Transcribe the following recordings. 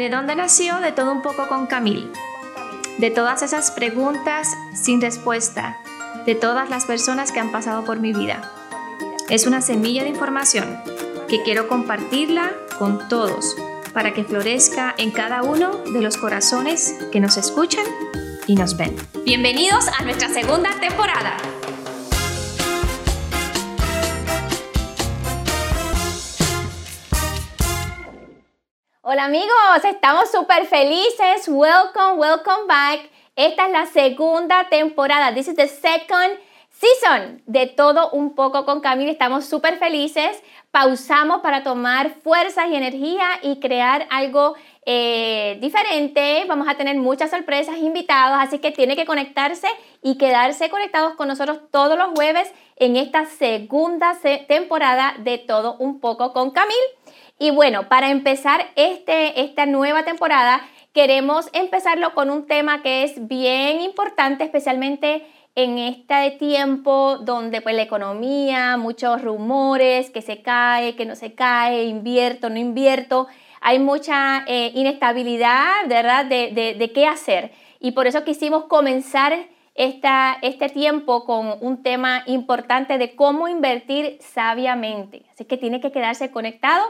¿De dónde nació de todo un poco con Camil? De todas esas preguntas sin respuesta, de todas las personas que han pasado por mi vida. Es una semilla de información que quiero compartirla con todos para que florezca en cada uno de los corazones que nos escuchan y nos ven. Bienvenidos a nuestra segunda temporada. Hola amigos, estamos súper felices. Welcome, welcome back. Esta es la segunda temporada. This is the second season de todo un poco con Camila. Estamos súper felices. Pausamos para tomar fuerzas y energía y crear algo eh, diferente. Vamos a tener muchas sorpresas, invitados, así que tiene que conectarse y quedarse conectados con nosotros todos los jueves en esta segunda temporada de todo un poco con Camil. Y bueno, para empezar este, esta nueva temporada, queremos empezarlo con un tema que es bien importante, especialmente en este tiempo donde pues la economía, muchos rumores, que se cae, que no se cae, invierto, no invierto, hay mucha eh, inestabilidad, ¿verdad?, de, de, qué hacer. Y por eso quisimos comenzar esta, este tiempo con un tema importante de cómo invertir sabiamente. Así que tiene que quedarse conectado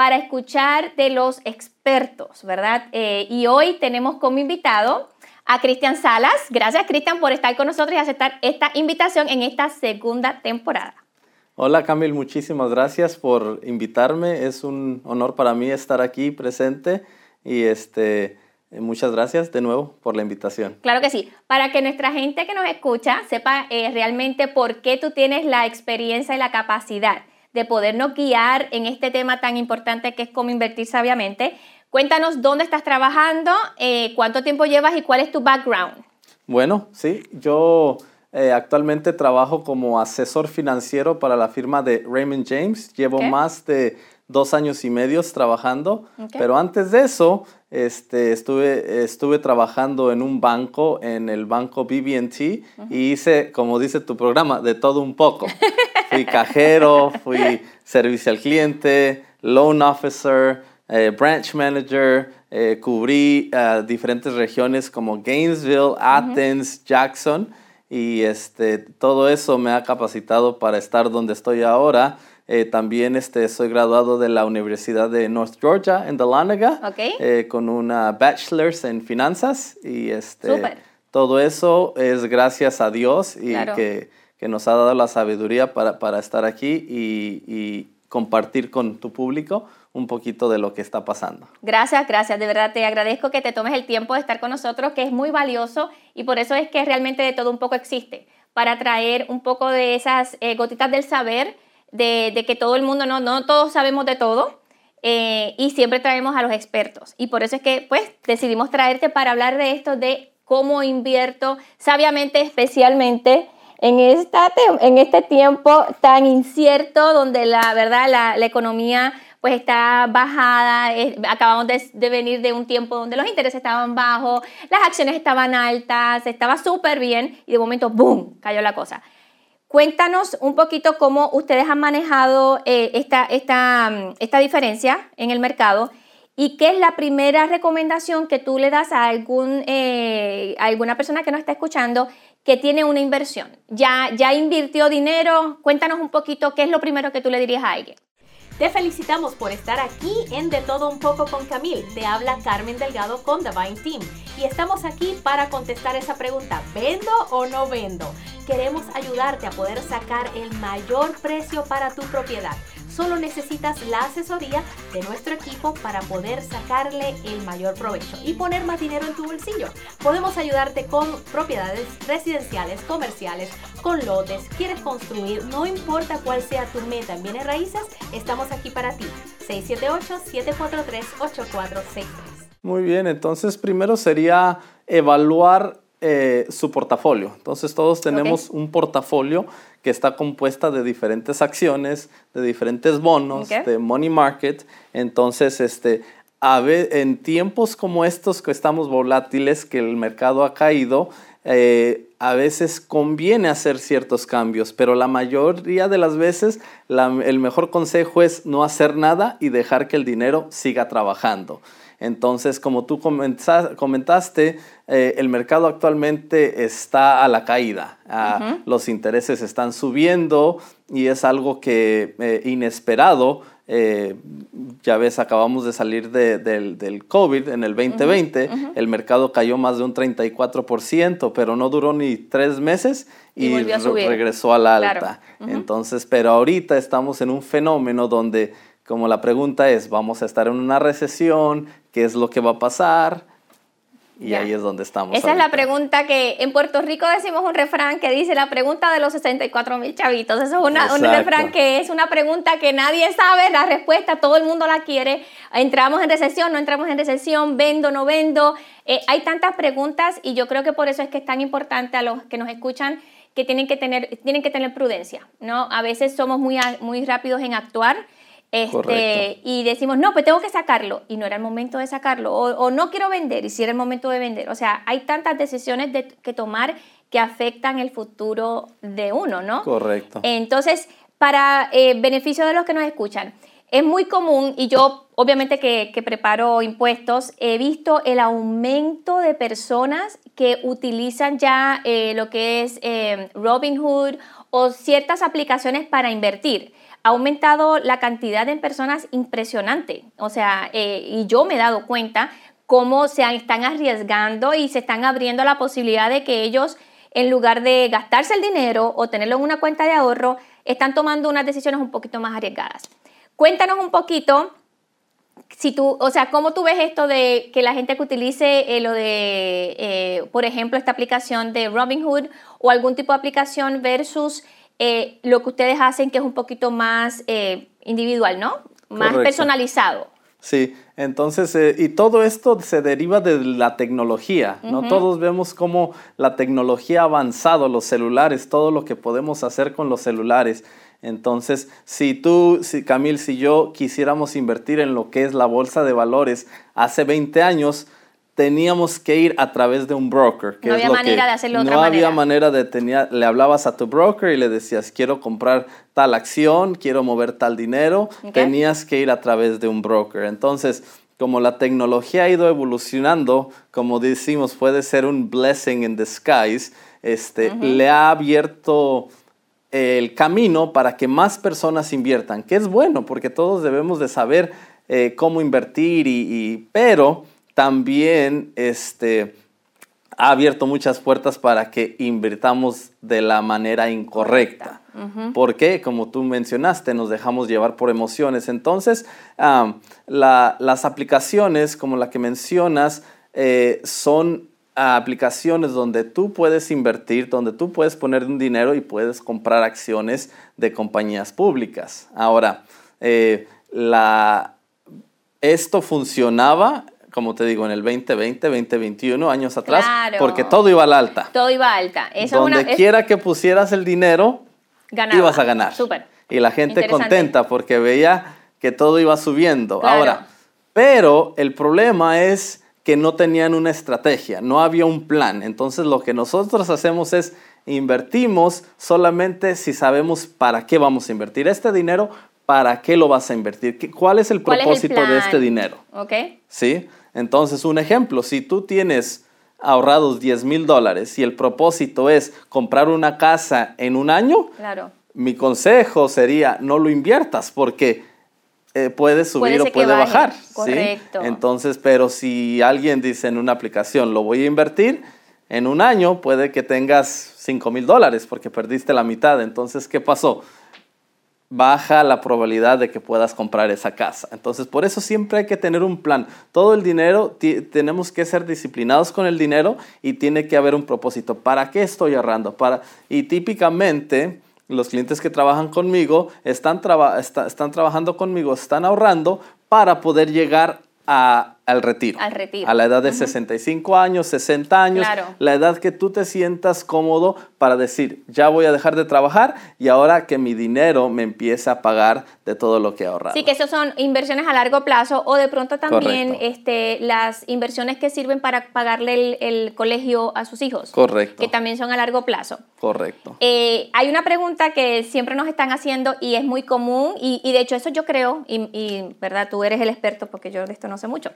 para escuchar de los expertos, ¿verdad? Eh, y hoy tenemos como invitado a Cristian Salas. Gracias, Cristian, por estar con nosotros y aceptar esta invitación en esta segunda temporada. Hola, Camil, muchísimas gracias por invitarme. Es un honor para mí estar aquí presente y este, muchas gracias de nuevo por la invitación. Claro que sí. Para que nuestra gente que nos escucha sepa eh, realmente por qué tú tienes la experiencia y la capacidad de podernos guiar en este tema tan importante que es cómo invertir sabiamente. Cuéntanos dónde estás trabajando, eh, cuánto tiempo llevas y cuál es tu background. Bueno, sí, yo eh, actualmente trabajo como asesor financiero para la firma de Raymond James. Llevo más de dos años y medio trabajando, pero antes de eso este, estuve, estuve trabajando en un banco, en el banco BB&T, y hice, como dice tu programa, de todo un poco. Fui cajero, fui servicio al cliente, loan officer, eh, branch manager, eh, cubrí uh, diferentes regiones como Gainesville, Athens, Jackson, y este, todo eso me ha capacitado para estar donde estoy ahora eh, también este, soy graduado de la Universidad de North Georgia en Dahlonega eh, con una bachelor's en finanzas y este, todo eso es gracias a Dios y que, que, nos ha dado la sabiduría para, para estar aquí y, y, compartir con tu público un poquito de lo que está pasando. Gracias, gracias. De verdad te agradezco que te tomes el tiempo de estar con nosotros, que es muy valioso y por eso es que realmente de todo un poco existe, para traer un poco de esas eh, gotitas del saber de, que todo el mundo, no, no todos sabemos de todo. Eh, y siempre traemos a los expertos. Y por eso es que pues decidimos traerte para hablar de esto, de cómo invierto sabiamente, especialmente en, esta, en este tiempo tan incierto donde la verdad la, economía pues está bajada, acabamos de, de, venir de un tiempo donde los intereses estaban bajos, las acciones estaban altas, estaba súper bien y de momento, ¡boom!, cayó la cosa. Cuéntanos un poquito cómo ustedes han manejado eh, esta, esta, mm, esta, diferencia en el mercado y qué es la primera recomendación que tú le das a, algún, eh, alguna persona que nos está escuchando que tiene una inversión. Ya, ya invirtió dinero, cuéntanos un poquito qué es lo primero que tú le dirías a alguien. Te felicitamos por estar aquí en De Todo Un Poco con Camil. Te habla Carmen Delgado con Divine Team. Y estamos aquí para contestar esa pregunta, ¿vendo o no vendo? queremos ayudarte a poder sacar el mayor precio para tu propiedad. Solo necesitas la asesoría de nuestro equipo para poder sacarle el mayor provecho y poner más dinero en tu bolsillo. Podemos ayudarte con propiedades residenciales, comerciales, con lotes, quieres construir, no importa cuál sea tu meta en bienes raíces, estamos aquí para ti. 678-743-8463. Muy bien, entonces primero sería evaluar eh, su portafolio. Entonces todos tenemos un portafolio que está compuesta de diferentes acciones, de diferentes bonos, de money market. Entonces, este, a en tiempos como estos que estamos volátiles, que el mercado ha caído, eh, a veces conviene hacer ciertos cambios, pero la mayoría de las veces el mejor consejo es no hacer nada y dejar que el dinero siga trabajando. Entonces, como tú comentaste, eh, el mercado actualmente está a la caída. Los intereses están subiendo y es algo que eh, inesperado. Eh, ya ves, acabamos de salir del, COVID en el 2020, el mercado cayó más de un 34%, pero no duró ni tres meses y, regresó a la alta. Entonces, pero ahorita estamos en un fenómeno donde, como la pregunta es, ¿vamos a estar en una recesión? ¿Qué es lo que va a pasar? Y ahí es donde estamos. Esa es la pregunta que en Puerto Rico decimos un refrán que dice la pregunta de los 64 mil chavitos. Eso es un refrán que es una pregunta que nadie sabe la respuesta, todo el mundo la quiere. Entramos en recesión, no entramos en recesión, vendo, no vendo. Eh, hay tantas preguntas y yo creo que por eso es que es tan importante a los que nos escuchan que tienen que tener, tienen que tener prudencia. ¿no? A veces somos muy, muy rápidos en actuar este, y decimos, no, pues tengo que sacarlo, y no era el momento de sacarlo, o, no quiero vender, y si era el momento de vender. O sea, hay tantas decisiones de, que tomar que afectan el futuro de uno, ¿no? Correcto. Entonces, para eh, beneficio de los que nos escuchan, es muy común, y yo obviamente que, que, preparo impuestos, he visto el aumento de personas que utilizan ya eh, lo que es eh, Robinhood o ciertas aplicaciones para invertir ha aumentado la cantidad de personas impresionante. O sea, eh, y yo me he dado cuenta cómo se están arriesgando y se están abriendo la posibilidad de que ellos, en lugar de gastarse el dinero o tenerlo en una cuenta de ahorro, están tomando unas decisiones un poquito más arriesgadas. Cuéntanos un poquito si tú, o sea, ¿cómo tú ves esto de que la gente que utilice eh, lo de, eh, por ejemplo, esta aplicación de Robinhood o algún tipo de aplicación versus eh, lo que ustedes hacen que es un poquito más eh, individual, ¿no? Más personalizado. Sí, entonces, eh, y todo esto se deriva de la tecnología, ¿no? Todos vemos cómo la tecnología ha avanzado, los celulares, todo lo que podemos hacer con los celulares. Entonces, si tú, si Camil, si yo quisiéramos invertir en lo que es la bolsa de valores hace 20 años, teníamos que ir a través de un broker. no había manera de hacerlo de otra manera. No había manera de tenía, le hablabas a tu broker y le decías, quiero comprar tal acción, quiero mover tal dinero. Tenías que ir a través de un broker. Entonces, como la tecnología ha ido evolucionando, como decimos, puede ser un blessing in disguise, este, le ha abierto el camino para que más personas inviertan, que es bueno, porque todos debemos de saber eh, cómo invertir, y, pero también este, ha abierto muchas puertas para que invirtamos de la manera incorrecta. Porque, como tú mencionaste, nos dejamos llevar por emociones. Entonces, las aplicaciones como la que mencionas eh, son aplicaciones donde tú puedes invertir, donde tú puedes poner un dinero y puedes comprar acciones de compañías públicas. Ahora, eh, la, esto funcionaba como te digo, en el 2020, 2021, años atrás, porque todo iba al alta. Todo iba alta. Donde quiera que pusieras el dinero, ibas a ganar. Y la gente contenta porque veía que todo iba subiendo. Ahora, pero el problema es que no tenían una estrategia, no había un plan. Entonces lo que nosotros hacemos es invertimos solamente si sabemos para qué vamos a invertir este dinero, para qué lo vas a invertir, cuál es el propósito de este dinero. Ok. ¿Sí? Entonces, un ejemplo, si tú tienes ahorrados 10 mil dólares y el propósito es comprar una casa en un año, mi consejo sería no lo inviertas porque eh, puede subir o puede bajar. Correcto. Entonces, pero si alguien dice en una aplicación lo voy a invertir, en un año puede que tengas 5 mil dólares porque perdiste la mitad. Entonces, ¿qué pasó? Baja la probabilidad de que puedas comprar esa casa. Entonces, por eso siempre hay que tener un plan. Todo el dinero, tenemos que ser disciplinados con el dinero y tiene que haber un propósito. ¿Para qué estoy ahorrando? Para, y típicamente los clientes que trabajan conmigo están, están trabajando conmigo, están ahorrando para poder llegar a al retiro. Al retiro. A la edad de 65 años, 60 años. La edad que tú te sientas cómodo para decir, ya voy a dejar de trabajar y ahora que mi dinero me empieza a pagar de todo lo que he ahorrado. Sí, que eso son inversiones a largo plazo o de pronto también este, las inversiones que sirven para pagarle el, colegio a sus hijos. Correcto. Que también son a largo plazo. Correcto. Eh, hay una pregunta que siempre nos están haciendo y es muy común y, de hecho eso yo creo, y, y, verdad, tú eres el experto porque yo de esto no sé mucho.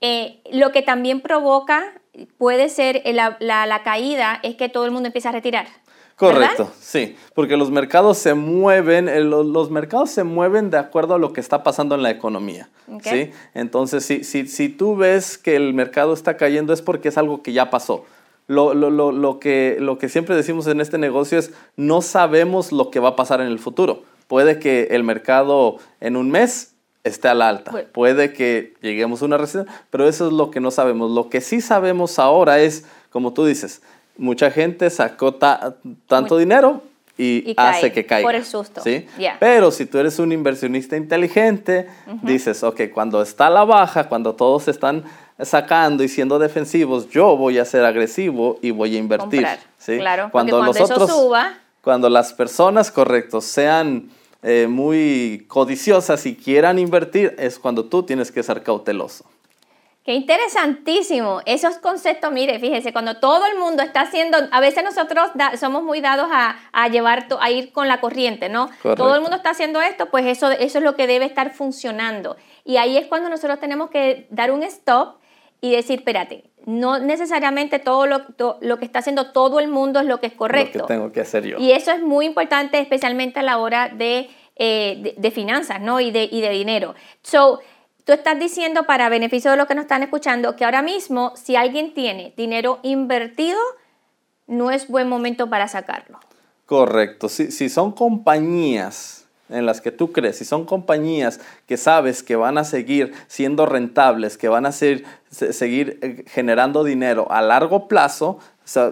Eh, lo que también provoca, puede ser la, la, caída, es que todo el mundo empieza a retirar. Correcto, sí, porque los mercados se mueven, los, mercados se mueven de acuerdo a lo que está pasando en la economía. ¿sí? Entonces, si, si, si tú ves que el mercado está cayendo es porque es algo que ya pasó. Lo, lo, lo, lo, que, lo que siempre decimos en este negocio es no sabemos lo que va a pasar en el futuro. Puede que el mercado en un mes esté a la alta. Puede que lleguemos a una recesión, pero eso es lo que no sabemos. Lo que sí sabemos ahora es, como tú dices, mucha gente sacó tanto dinero y, hace que caiga. Por el susto. ¿sí? Pero si tú eres un inversionista inteligente, dices, ok, cuando está a la baja, cuando todos están sacando y siendo defensivos, yo voy a ser agresivo y voy a invertir. ¿sí? Claro, cuando, cuando los otros, suba... Cuando las personas, correctos, sean eh, muy codiciosas y quieran invertir, es cuando tú tienes que ser cauteloso. Qué interesantísimo. Esos conceptos, mire, fíjese, cuando todo el mundo está haciendo, a veces nosotros somos muy dados a, llevar, a ir con la corriente, ¿no? Todo el mundo está haciendo esto, pues eso, eso es lo que debe estar funcionando. Y ahí es cuando nosotros tenemos que dar un stop y decir, espérate, no necesariamente todo lo, lo, que está haciendo todo el mundo es lo que es correcto. Lo que tengo que hacer yo. Y eso es muy importante, especialmente a la hora de, eh, de, finanzas, ¿no? Y de, y de dinero. So, Tú estás diciendo, para beneficio de los que nos están escuchando, que ahora mismo si alguien tiene dinero invertido, no es buen momento para sacarlo. Correcto. Si, si son compañías en las que tú crees, si son compañías que sabes que van a seguir siendo rentables, que van a ser, seguir eh, generando dinero a largo plazo,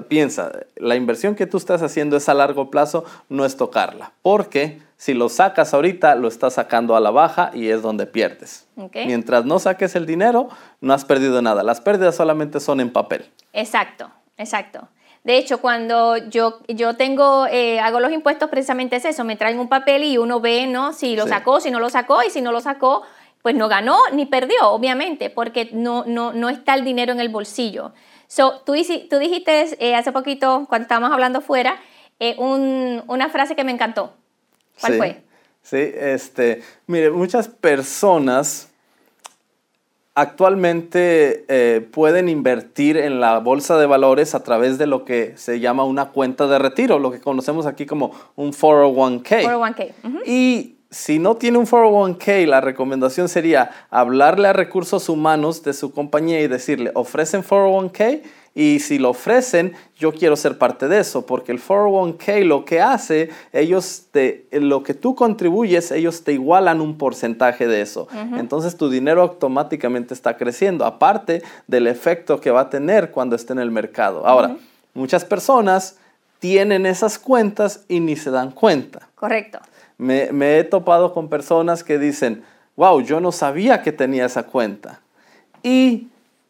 piensa, la inversión que tú estás haciendo es a largo plazo, no es tocarla. Porque si lo sacas ahorita, lo estás sacando a la baja y es donde pierdes. Mientras no saques el dinero, no has perdido nada. Las pérdidas solamente son en papel. Exacto, exacto. De hecho, cuando yo, yo tengo, eh, hago los impuestos, precisamente es eso, me traen un papel y uno ve, ¿no? Si lo sacó, si no lo sacó, y si no lo sacó, pues no ganó ni perdió, obviamente, porque no, no, no está el dinero en el bolsillo. So, tú, tú dijiste eh, hace poquito, cuando estábamos hablando fuera, eh, una frase que me encantó. ¿Cuál sí, fue? Sí, este, mire, muchas personas actualmente eh, pueden invertir en la bolsa de valores a través de lo que se llama una cuenta de retiro, lo que conocemos aquí como un 401k. 401k. Y si no tiene un 401k, la recomendación sería hablarle a recursos humanos de su compañía y decirle, ¿ofrecen 401k? Y si lo ofrecen, yo quiero ser parte de eso, porque el 401k lo que hace, ellos te, lo que tú contribuyes, ellos te igualan un porcentaje de eso. Entonces tu dinero automáticamente está creciendo, aparte del efecto que va a tener cuando esté en el mercado. Ahora, muchas personas tienen esas cuentas y ni se dan cuenta. Correcto. Me, me he topado con personas que dicen, wow, yo no sabía que tenía esa cuenta. Y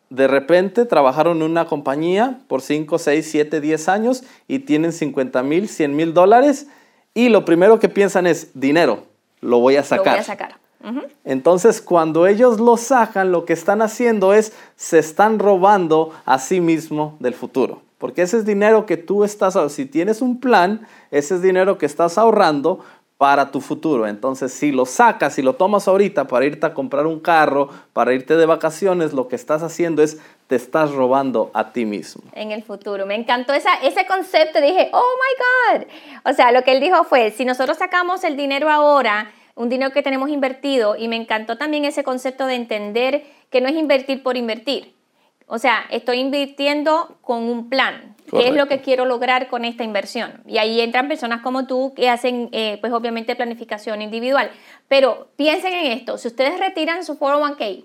de repente trabajaron en una compañía por 5, 6, 7, 10 años y tienen 50 mil, 100 mil dólares y lo primero que piensan es dinero, lo voy a sacar. Lo voy a sacar. Entonces, cuando ellos lo sacan, lo que están haciendo es se están robando a sí mismo del futuro. Porque ese es dinero que tú estás, si tienes un plan, ese es dinero que estás ahorrando, para tu futuro. Entonces, si lo sacas, si lo tomas ahorita para irte a comprar un carro, para irte de vacaciones, lo que estás haciendo es te estás robando a ti mismo. En el futuro. Me encantó esa, ese concepto. Dije, oh my God. O sea, lo que él dijo fue, si nosotros sacamos el dinero ahora, un dinero que tenemos invertido, y me encantó también ese concepto de entender que no es invertir por invertir. O sea, estoy invirtiendo con un plan. ¿Qué es lo que quiero lograr con esta inversión? Y ahí entran personas como tú que hacen, eh, pues obviamente, planificación individual. Pero piensen en esto, si ustedes retiran su 401k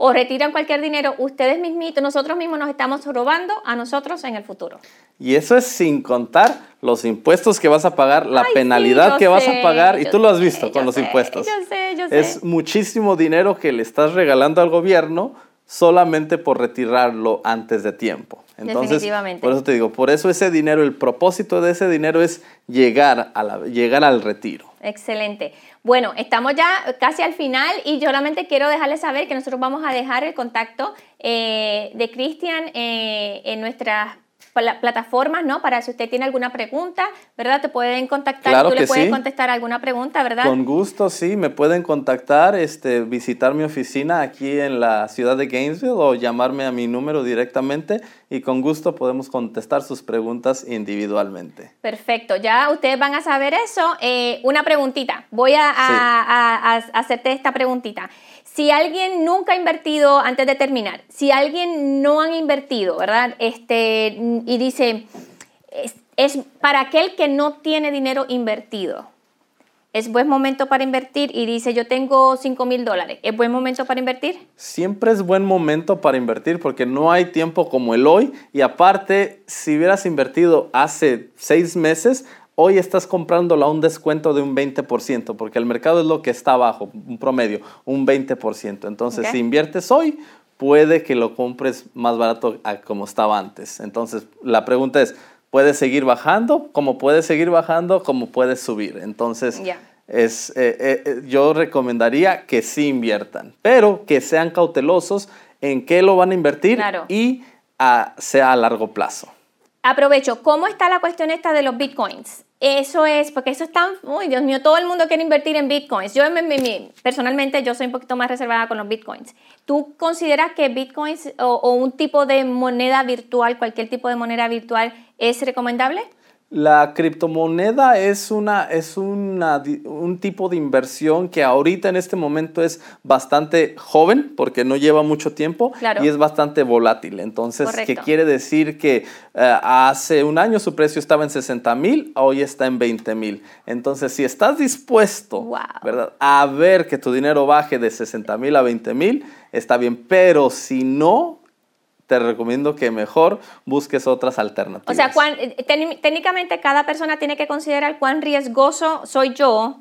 o retiran cualquier dinero, ustedes mismitos, nosotros mismos nos estamos robando a nosotros en el futuro. Y eso es sin contar los impuestos que vas a pagar, la penalidad que vas a pagar, y tú lo has visto con los impuestos. Yo sé, yo sé. Es muchísimo dinero que le estás regalando al gobierno solamente por retirarlo antes de tiempo. Entonces, por eso te digo, por eso ese dinero, el propósito de ese dinero es llegar, a la, llegar al retiro. Excelente. Bueno, estamos ya casi al final y yo solamente quiero dejarles saber que nosotros vamos a dejar el contacto eh, de Cristian eh, en nuestras plataformas, ¿no? Para si usted tiene alguna pregunta, ¿verdad? Te pueden contactar, tú le puedes contestar alguna pregunta, ¿verdad? Con gusto, sí, me pueden contactar, este, visitar mi oficina aquí en la ciudad de Gainesville o llamarme a mi número directamente y con gusto podemos contestar sus preguntas individualmente. Perfecto, ya ustedes van a saber eso. Eh, una preguntita, voy a, a hacerte esta preguntita si alguien nunca ha invertido, antes de terminar, si alguien no ha invertido, ¿verdad? Este, y dice, es, para aquel que no tiene dinero invertido. ¿Es buen momento para invertir? Y dice, yo tengo 5 mil dólares. ¿Es buen momento para invertir? Siempre es buen momento para invertir porque no hay tiempo como el hoy. Y aparte, si hubieras invertido hace seis meses, hoy estás comprándolo a un descuento de un 20%, porque el mercado es lo que está abajo, un promedio, un 20%. Entonces, si inviertes hoy, puede que lo compres más barato a como estaba antes. Entonces, la pregunta es, ¿puedes seguir bajando? Como puedes seguir bajando, como puedes subir. Entonces, es, eh, eh, eh, yo recomendaría que sí inviertan, pero que sean cautelosos en qué lo van a invertir y sea a largo plazo. Aprovecho, ¿cómo está la cuestión esta de los bitcoins? Eso es, porque eso es tan, uy, Dios mío, todo el mundo quiere invertir en bitcoins. Yo personalmente yo soy un poquito más reservada con los bitcoins. ¿Tú consideras que bitcoins o un tipo de moneda virtual, cualquier tipo de moneda virtual, es recomendable? La criptomoneda es, una, es una, un tipo de inversión que ahorita en este momento es bastante joven porque no lleva mucho tiempo y es bastante volátil. Entonces, ¿qué quiere decir que eh, hace un año su precio estaba en 60 mil, hoy está en 20 mil? Entonces, si estás dispuesto ¿verdad? a ver que tu dinero baje de 60 mil a 20 mil, está bien, pero si no, te recomiendo que mejor busques otras alternativas. O sea, eh, técnicamente cada persona tiene que considerar cuán riesgoso soy yo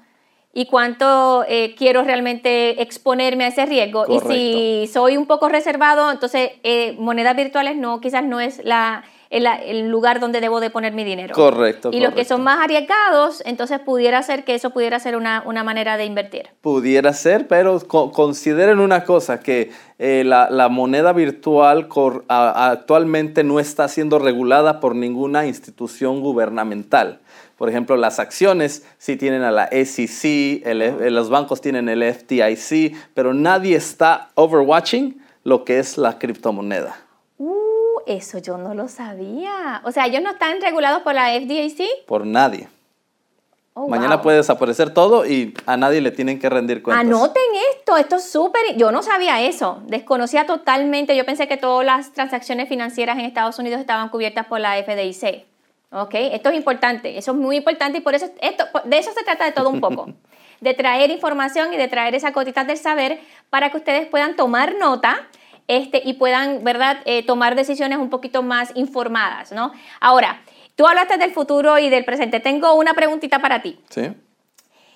y cuánto eh, quiero realmente exponerme a ese riesgo. Y si soy un poco reservado, entonces eh, monedas virtuales no, quizás no es la el, lugar donde debo de poner mi dinero. Correcto. Y los que son más arriesgados, entonces pudiera ser que eso pudiera ser una, manera de invertir. Pudiera ser, pero consideren una cosa, que eh, la, moneda virtual actualmente no está siendo regulada por ninguna institución gubernamental. Por ejemplo, las acciones sí tienen a la SEC, los bancos tienen el FDIC, pero nadie está overwatching lo que es la criptomoneda. Eso yo no lo sabía. O sea, ellos no están regulados por la FDIC. Por nadie. Oh, Mañana puede desaparecer todo y a nadie le tienen que rendir cuentas. Anoten esto, esto es súper. Yo no sabía eso, desconocía totalmente. Yo pensé que todas las transacciones financieras en Estados Unidos estaban cubiertas por la FDIC. ¿Ok? Esto es importante, eso es muy importante y por eso esto, de eso se trata de todo un poco. de traer información y de traer esa cotita del saber para que ustedes puedan tomar nota este, y puedan, ¿verdad?, eh, tomar decisiones un poquito más informadas, ¿no? Ahora, tú hablaste del futuro y del presente. Tengo una preguntita para ti. Sí.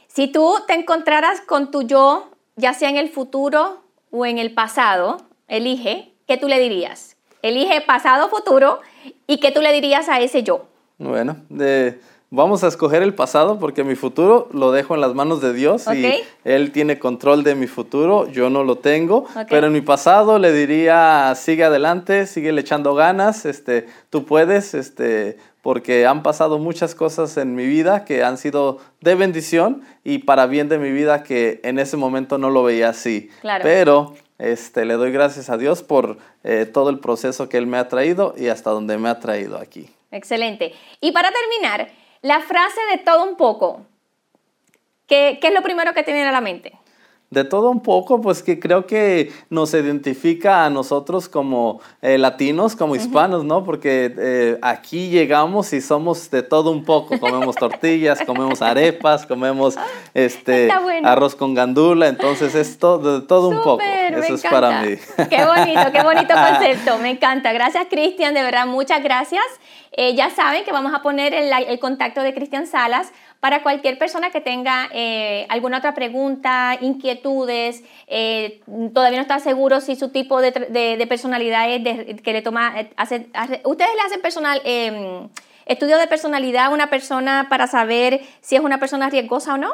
Si tú te encontraras con tu yo, ya sea en el futuro o en el pasado, elige, ¿qué tú le dirías? Elige pasado, futuro, y ¿qué tú le dirías a ese yo? Bueno, de vamos a escoger el pasado porque mi futuro lo dejo en las manos de Dios y Él tiene control de mi futuro, yo no lo tengo, pero en mi pasado le diría, sigue adelante, sigue le echando ganas, este, tú puedes, este, porque han pasado muchas cosas en mi vida que han sido de bendición y para bien de mi vida que en ese momento no lo veía así. Pero este, le doy gracias a Dios por eh, todo el proceso que Él me ha traído y hasta donde me ha traído aquí. Excelente. Y para terminar, la frase de todo un poco, ¿qué, es lo primero que te viene a la mente? De todo un poco, pues que creo que nos identifica a nosotros como eh, latinos, como hispanos, ¿no? Porque eh, aquí llegamos y somos de todo un poco. Comemos tortillas, comemos arepas, comemos este arroz con gandula, entonces es todo, de todo un poco. Eso es para mí. Qué bonito, qué bonito concepto, me encanta. Gracias Cristian, de verdad, muchas gracias. Eh, ya saben que vamos a poner el, contacto de Cristian Salas para cualquier persona que tenga eh, alguna otra pregunta, inquietudes, eh, todavía no está seguro si su tipo de, personalidad es que le toma, hace, ustedes le hacen personal, em, estudio de personalidad a una persona para saber si es una persona riesgosa o no.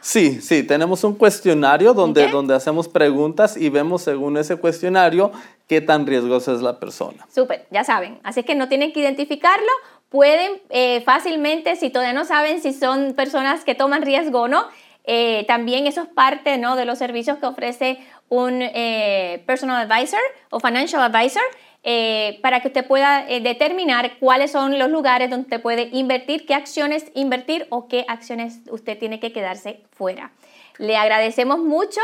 Sí, sí, tenemos un cuestionario donde, donde hacemos preguntas y vemos según ese cuestionario qué tan riesgosa es la persona. Súper, ya saben. Así que no tienen que identificarlo. Pueden eh, fácilmente, si todavía no saben si son personas que toman riesgo o no, eh, también eso es parte ¿no? de los servicios que ofrece un eh, personal advisor o financial advisor. para que usted pueda determinar cuáles son los lugares donde usted puede invertir, qué acciones invertir o qué acciones usted tiene que quedarse fuera. Le agradecemos mucho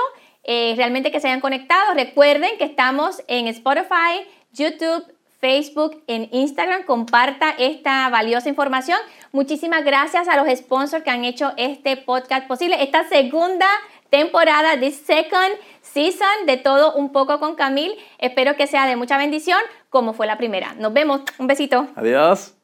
realmente que se hayan conectado. Recuerden que estamos en Spotify, YouTube, Facebook, en Instagram. Comparta esta valiosa información. Muchísimas gracias a los sponsors que han hecho este podcast posible. Esta segunda temporada, the second season de todo un poco con Camil. Espero que sea de mucha bendición como fue la primera. Nos vemos. Un besito. Adiós.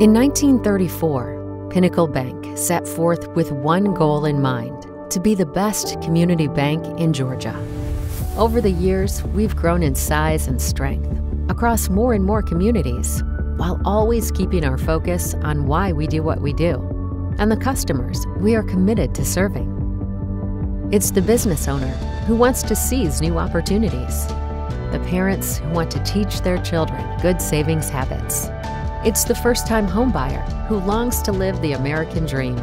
In 1934, Pinnacle Bank set forth with one goal in mind to be the best community bank in Georgia. Over the years, we've grown in size and strength across more and more communities, while always keeping our focus on why we do what we do and the customers we are committed to serving. It's the business owner who wants to seize new opportunities, the parents who want to teach their children good savings habits. It's the first time homebuyer who longs to live the American dream,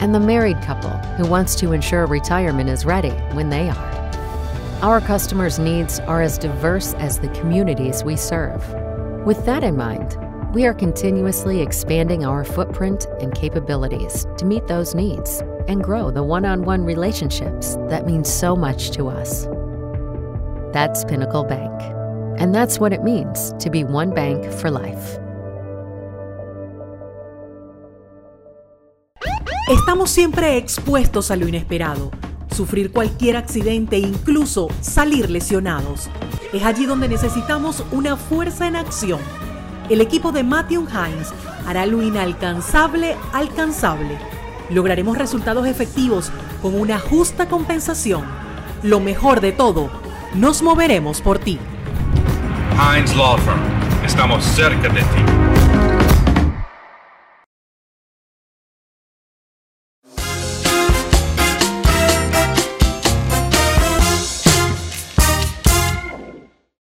and the married couple who wants to ensure retirement is ready when they are. Our customers' needs are as diverse as the communities we serve. With that in mind, we are continuously expanding our footprint and capabilities to meet those needs and grow the one on one relationships that mean so much to us. That's Pinnacle Bank. And that's what it means to be one bank for life. Estamos siempre expuestos a lo inesperado sufrir cualquier accidente e incluso salir lesionados. Es allí donde necesitamos una fuerza en acción. El equipo de Matthew Hines hará lo inalcanzable alcanzable. Lograremos resultados efectivos con una justa compensación. Lo mejor de todo, nos moveremos por ti. Hines Law Firm, estamos cerca de ti.